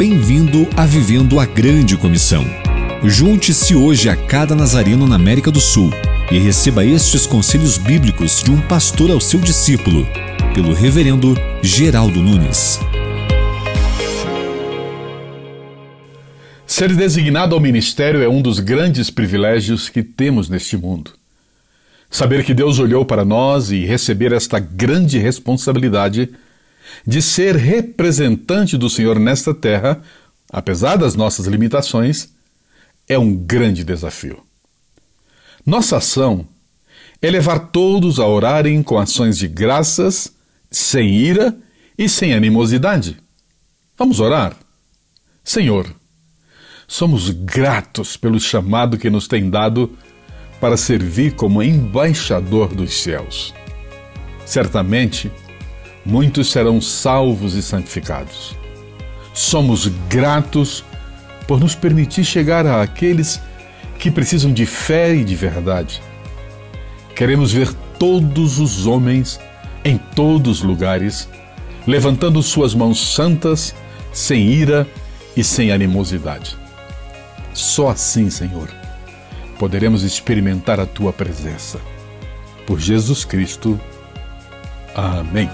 bem-vindo a Vivendo a Grande Comissão. Junte-se hoje a cada nazareno na América do Sul e receba estes conselhos bíblicos de um pastor ao seu discípulo, pelo Reverendo Geraldo Nunes. Ser designado ao ministério é um dos grandes privilégios que temos neste mundo. Saber que Deus olhou para nós e receber esta grande responsabilidade de ser representante do Senhor nesta terra, apesar das nossas limitações, é um grande desafio. Nossa ação é levar todos a orarem com ações de graças, sem ira e sem animosidade. Vamos orar? Senhor, somos gratos pelo chamado que nos tem dado para servir como embaixador dos céus. Certamente, muitos serão salvos e santificados. Somos gratos por nos permitir chegar àqueles que precisam de fé e de verdade. Queremos ver todos os homens em todos os lugares levantando suas mãos santas, sem ira e sem animosidade. Só assim, Senhor, poderemos experimentar a tua presença. Por Jesus Cristo. Amém.